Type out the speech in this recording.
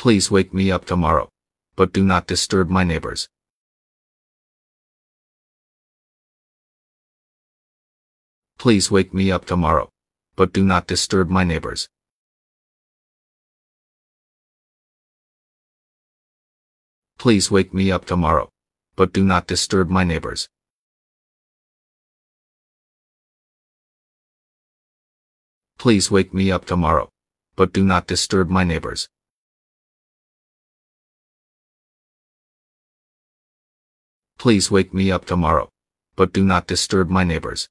Please wake me up tomorrow. But do not disturb my neighbors. Please wake me up tomorrow. But do not disturb my neighbors. Please wake me up tomorrow. But do not disturb my neighbors. Please wake me up tomorrow. But do not disturb my neighbors. Please wake me up tomorrow. But do not disturb my neighbors.